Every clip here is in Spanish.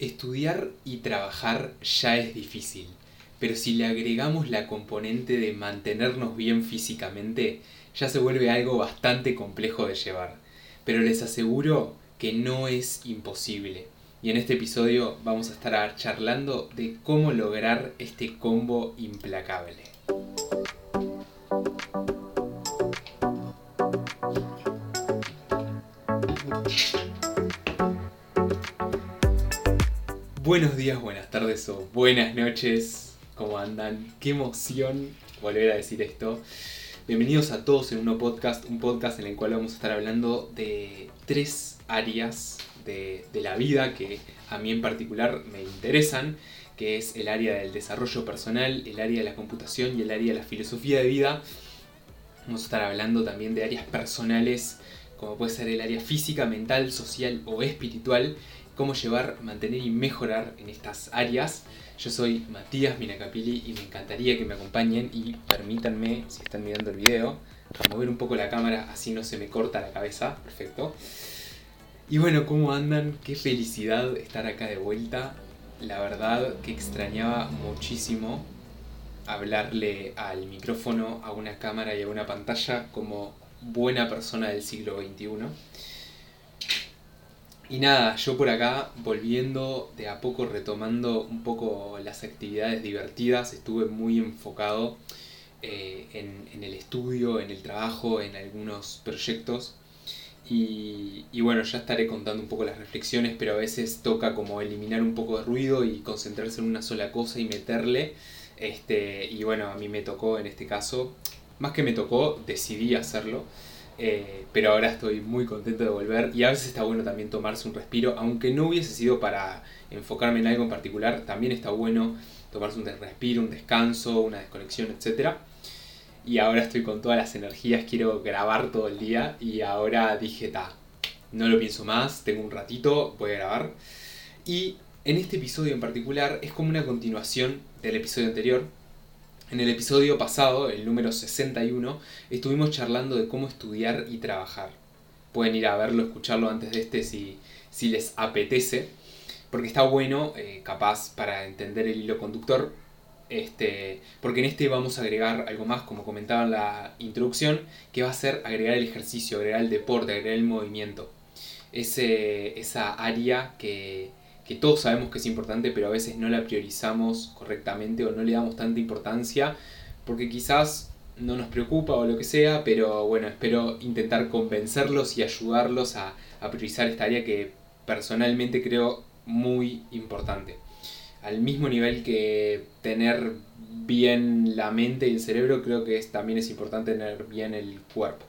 Estudiar y trabajar ya es difícil, pero si le agregamos la componente de mantenernos bien físicamente, ya se vuelve algo bastante complejo de llevar. Pero les aseguro que no es imposible. Y en este episodio vamos a estar charlando de cómo lograr este combo implacable. Buenos días, buenas tardes o buenas noches. ¿Cómo andan? Qué emoción volver a decir esto. Bienvenidos a todos en un podcast, un podcast en el cual vamos a estar hablando de tres áreas de, de la vida que a mí en particular me interesan, que es el área del desarrollo personal, el área de la computación y el área de la filosofía de vida. Vamos a estar hablando también de áreas personales, como puede ser el área física, mental, social o espiritual cómo llevar, mantener y mejorar en estas áreas. Yo soy Matías Minacapili y me encantaría que me acompañen y permítanme, si están mirando el video, mover un poco la cámara así no se me corta la cabeza. Perfecto. Y bueno, ¿cómo andan? Qué felicidad estar acá de vuelta. La verdad que extrañaba muchísimo hablarle al micrófono, a una cámara y a una pantalla como buena persona del siglo XXI. Y nada, yo por acá volviendo de a poco, retomando un poco las actividades divertidas, estuve muy enfocado eh, en, el estudio, en el trabajo, en algunos proyectos. Y, bueno, ya estaré contando un poco las reflexiones, pero a veces toca como eliminar un poco de ruido y concentrarse en una sola cosa y meterle. Este, y bueno, a mí me tocó en este caso, más que me tocó, decidí hacerlo. Eh, pero ahora estoy muy contento de volver y a veces está bueno también tomarse un respiro, aunque no hubiese sido para enfocarme en algo en particular, también está bueno tomarse un respiro, un descanso, una desconexión, etc. Y ahora estoy con todas las energías, quiero grabar todo el día y ahora dije, ta, no lo pienso más, tengo un ratito, voy a grabar. Y en este episodio en particular es como una continuación del episodio anterior, en el episodio pasado, el número 61, estuvimos charlando de cómo estudiar y trabajar. Pueden ir a verlo, escucharlo antes de este si, si les apetece, porque está bueno, eh, capaz, para entender el hilo conductor. Este, porque en este vamos a agregar algo más, como comentaba en la introducción, que va a ser agregar el ejercicio, agregar el deporte, agregar el movimiento. Ese, esa área que, que todos sabemos que es importante, pero a veces no la priorizamos correctamente o no le damos tanta importancia, porque quizás no nos preocupa o lo que sea, pero bueno, espero intentar convencerlos y ayudarlos a, priorizar esta área que personalmente creo muy importante. Al mismo nivel que tener bien la mente y el cerebro, creo que también es importante tener bien el cuerpo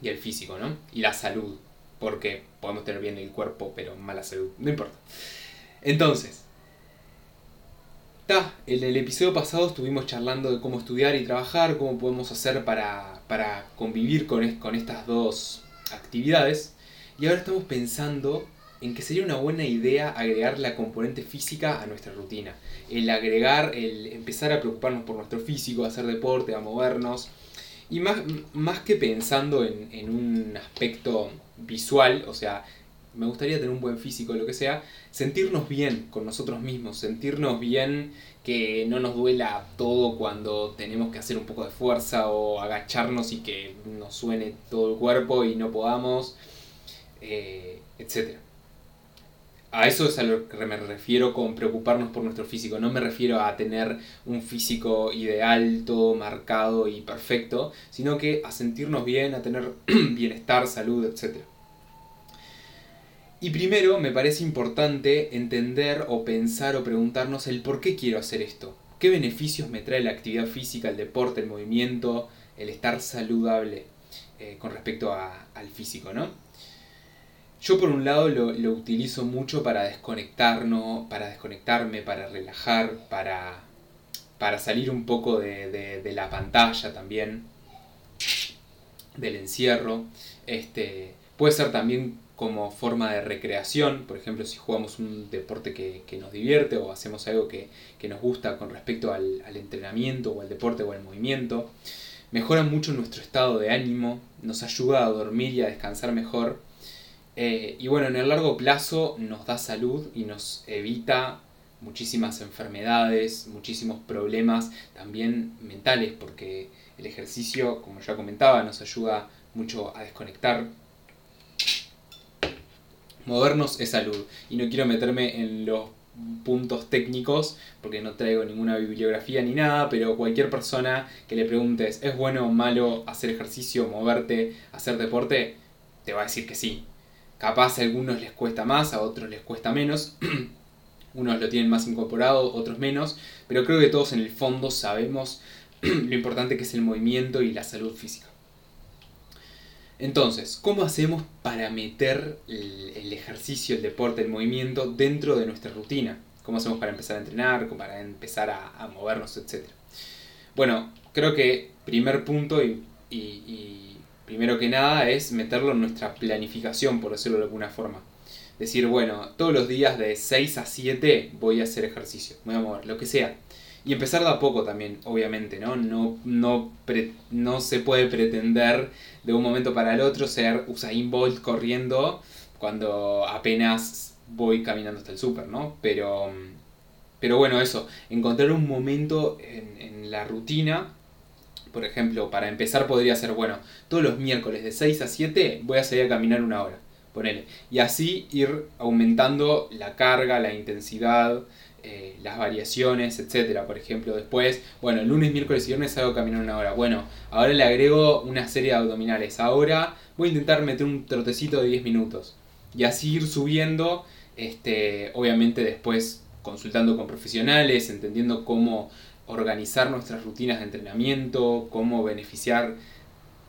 y el físico, ¿no? Y la salud porque podemos tener bien el cuerpo, pero mala salud, no importa. Entonces, ta, en el episodio pasado estuvimos charlando de cómo estudiar y trabajar, cómo podemos hacer para, para convivir con, con estas dos actividades, y ahora estamos pensando en que sería una buena idea agregar la componente física a nuestra rutina. El agregar, el empezar a preocuparnos por nuestro físico, a hacer deporte, a movernos. Y más, más que pensando en, en un aspecto visual, o sea, me gustaría tener un buen físico, lo que sea, sentirnos bien con nosotros mismos, sentirnos bien que no nos duela todo cuando tenemos que hacer un poco de fuerza o agacharnos y que nos suene todo el cuerpo y no podamos, eh, etc. A eso es a lo que me refiero con preocuparnos por nuestro físico. No me refiero a tener un físico ideal, todo marcado y perfecto, sino que a sentirnos bien, a tener bienestar, salud, etc. Y primero me parece importante entender o pensar o preguntarnos el por qué quiero hacer esto. ¿Qué beneficios me trae la actividad física, el deporte, el movimiento, el estar saludable eh, con respecto al físico, ¿no? Yo por un lado lo, utilizo mucho para desconectarnos, para desconectarme, para relajar, para, para salir un poco de, de la pantalla también, del encierro. Este, puede ser también como forma de recreación, por ejemplo, si jugamos un deporte que, nos divierte o hacemos algo que, nos gusta con respecto al, entrenamiento o al deporte o al movimiento, mejora mucho nuestro estado de ánimo, nos ayuda a dormir y a descansar mejor Eh, y bueno, en el largo plazo nos da salud y nos evita muchísimas enfermedades, muchísimos problemas también mentales, porque el ejercicio, como ya comentaba, nos ayuda mucho a desconectar. Movernos es salud. Y no quiero meterme en los puntos técnicos, porque no traigo ninguna bibliografía ni nada, pero cualquier persona que le preguntes, ¿es bueno o malo hacer ejercicio, moverte, hacer deporte? Te va a decir que sí. Capaz a algunos les cuesta más, a otros les cuesta menos. Unos lo tienen más incorporado, otros menos, pero creo que todos en el fondo sabemos lo importante que es el movimiento y la salud física. Entonces, ¿cómo hacemos para meter el, ejercicio, el deporte, el movimiento dentro de nuestra rutina? ¿Cómo hacemos para empezar a entrenar, para empezar a, movernos, etcétera? Bueno, creo que primer punto y, y primero que nada es meterlo en nuestra planificación, por decirlo de alguna forma decir, bueno, todos los días de 6 a 7 voy a hacer ejercicio, voy a mover, lo que sea. Y empezar de a poco también, obviamente, ¿no? No, no, no se puede pretender de un momento para el otro ser Usain Bolt corriendo cuando apenas voy caminando hasta el súper, ¿no? Pero, pero bueno, eso, encontrar un momento en, en la rutina por ejemplo, para empezar podría ser, bueno, todos los miércoles de 6 a 7 voy a salir a caminar una hora. Y así ir aumentando la carga, la intensidad, eh, las variaciones, etcétera. Por ejemplo, después, bueno, lunes, miércoles y viernes hago caminar una hora. Bueno, ahora le agrego una serie de abdominales. Ahora voy a intentar meter un trotecito de 10 minutos. Y así ir subiendo, este, obviamente después consultando con profesionales, entendiendo cómo organizar nuestras rutinas de entrenamiento, cómo beneficiar,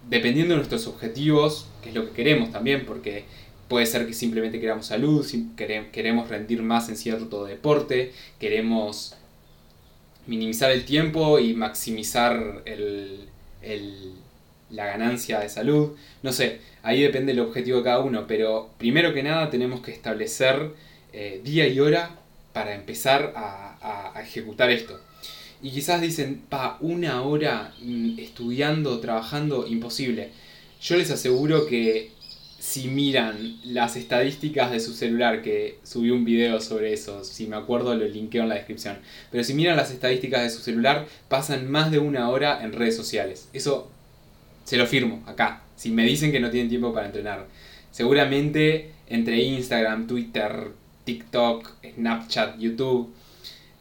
dependiendo de nuestros objetivos, que es lo que queremos también, porque Puede ser que simplemente queramos salud, queremos rendir más en cierto deporte, queremos minimizar el tiempo y maximizar la ganancia de salud. No sé, ahí depende el objetivo de cada uno, pero primero que nada tenemos que establecer eh, día y hora para empezar a, a, ejecutar esto. Y quizás dicen, pa, una hora mm, estudiando, trabajando, imposible. Yo les aseguro que si miran las estadísticas de su celular, que subí un video sobre eso, si me acuerdo lo linkeo en la descripción, pero si miran las estadísticas de su celular, pasan más de una hora en redes sociales. Eso se lo firmo acá, si me dicen que no tienen tiempo para entrenar. Seguramente entre Instagram, Twitter, TikTok, Snapchat, YouTube,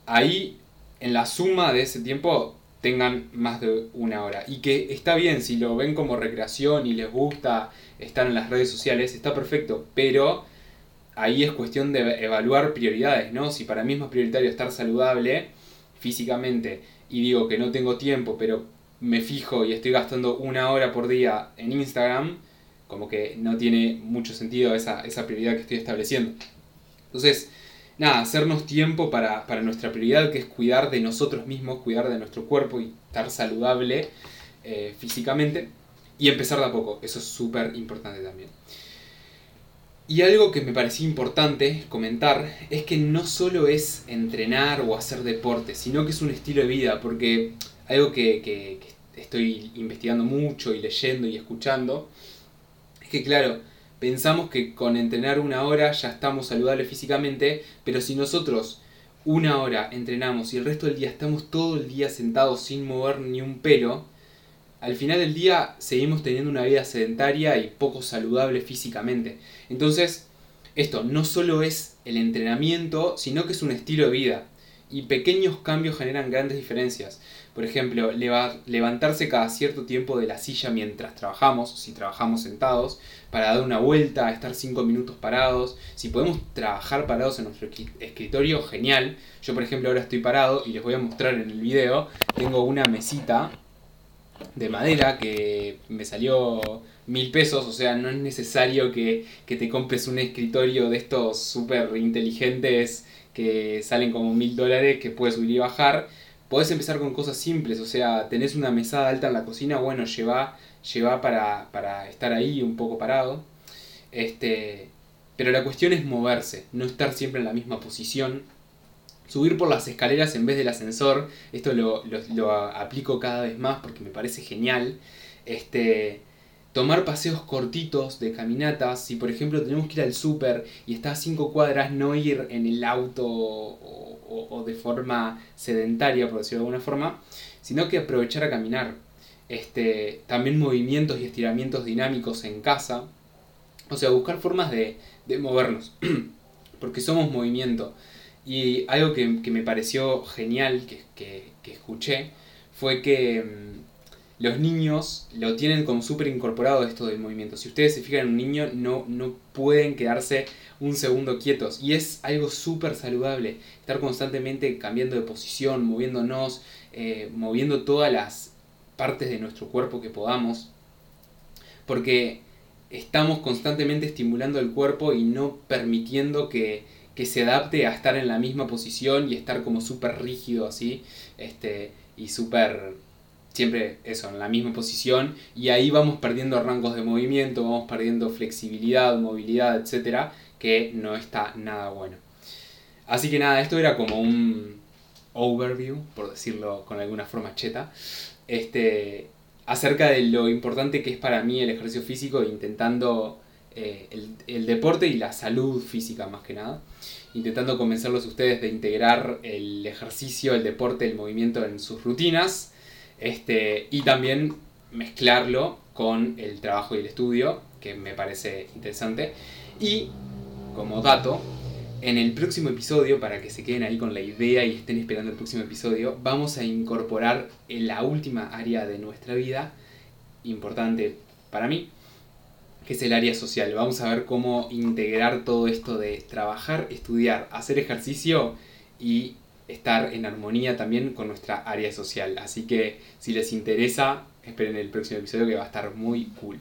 ahí en la suma de ese tiempo tengan más de una hora. Y que está bien, si lo ven como recreación y les gusta estar en las redes sociales, está perfecto, pero ahí es cuestión de evaluar prioridades, ¿no? Si para mí es más prioritario estar saludable físicamente y digo que no tengo tiempo, pero me fijo y estoy gastando una hora por día en Instagram, como que no tiene mucho sentido esa, esa prioridad que estoy estableciendo. Entonces, nada, hacernos tiempo para, nuestra prioridad, que es cuidar de nosotros mismos, cuidar de nuestro cuerpo y estar saludable eh, físicamente. Y empezar de a poco, eso es súper importante también. Y algo que me parecía importante comentar es que no solo es entrenar o hacer deporte, sino que es un estilo de vida, porque algo que, que estoy investigando mucho y leyendo y escuchando, es que claro, pensamos que con entrenar una hora ya estamos saludables físicamente, pero si nosotros una hora entrenamos y el resto del día estamos todo el día sentados sin mover ni un pelo, al final del día seguimos teniendo una vida sedentaria y poco saludable físicamente. Entonces, esto no solo es el entrenamiento, sino que es un estilo de vida. Y pequeños cambios generan grandes diferencias. Por ejemplo, levantarse cada cierto tiempo de la silla mientras trabajamos, si trabajamos sentados, para dar una vuelta, estar 5 minutos parados. Si podemos trabajar parados en nuestro escritorio, genial. Yo, por ejemplo, ahora estoy parado y les voy a mostrar en el video. Tengo una mesita de madera que me salió mil pesos, o sea, no es necesario que, que te compres un escritorio de estos súper inteligentes que salen como mil dólares que puedes subir y bajar podés empezar con cosas simples, o sea, tenés una mesada alta en la cocina, bueno, lleva, lleva para, estar ahí un poco parado. Este, pero la cuestión es moverse, no estar siempre en la misma posición. Subir por las escaleras en vez del ascensor, esto lo, aplico cada vez más porque me parece genial. Este, tomar paseos cortitos de caminatas. Si por ejemplo tenemos que ir al súper y está a 5 cuadras, no ir en el auto o, de forma sedentaria, por decirlo de alguna forma, sino que aprovechar a caminar. Este, también movimientos y estiramientos dinámicos en casa. O sea, buscar formas de, movernos. Porque somos movimiento. Y algo que, me pareció genial que, que escuché fue que mm, los niños lo tienen como súper incorporado esto del movimiento. Si ustedes se fijan en un niño, no, no pueden quedarse un segundo quietos. Y es algo súper saludable. Estar constantemente cambiando de posición, moviéndonos, eh, moviendo todas las partes de nuestro cuerpo que podamos. Porque estamos constantemente estimulando el cuerpo y no permitiendo que, que se adapte a estar en la misma posición y estar como súper rígido así. Este, y súper siempre eso, en la misma posición y ahí vamos perdiendo rangos de movimiento, vamos perdiendo flexibilidad, movilidad, etcétera, que no está nada bueno. Así que nada, esto era como un overview, por decirlo con alguna forma cheta, este, acerca de lo importante que es para mí el ejercicio físico, intentando eh, el, el deporte y la salud física más que nada intentando convencerlos ustedes de integrar el ejercicio, el deporte, el movimiento en sus rutinas este, y también mezclarlo con el trabajo y el estudio, que me parece interesante. Y como dato, en el próximo episodio, para que se queden ahí con la idea y estén esperando el próximo episodio, vamos a incorporar la última área de nuestra vida, importante para mí, que es el área social. Vamos a ver cómo integrar todo esto de trabajar, estudiar, hacer ejercicio y estar en armonía también con nuestra área social. Así que si les interesa, esperen el próximo episodio que va a estar muy cool.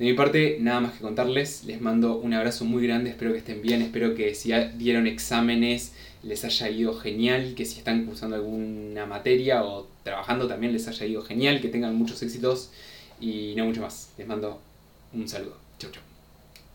De mi parte, nada más que contarles. Les mando un abrazo muy grande. Espero que estén bien. Espero que si dieron exámenes les haya ido genial. Que si están cursando alguna materia o trabajando también les haya ido genial. Que tengan muchos éxitos. Y no mucho más. Les mando un saludo. Chau, chau.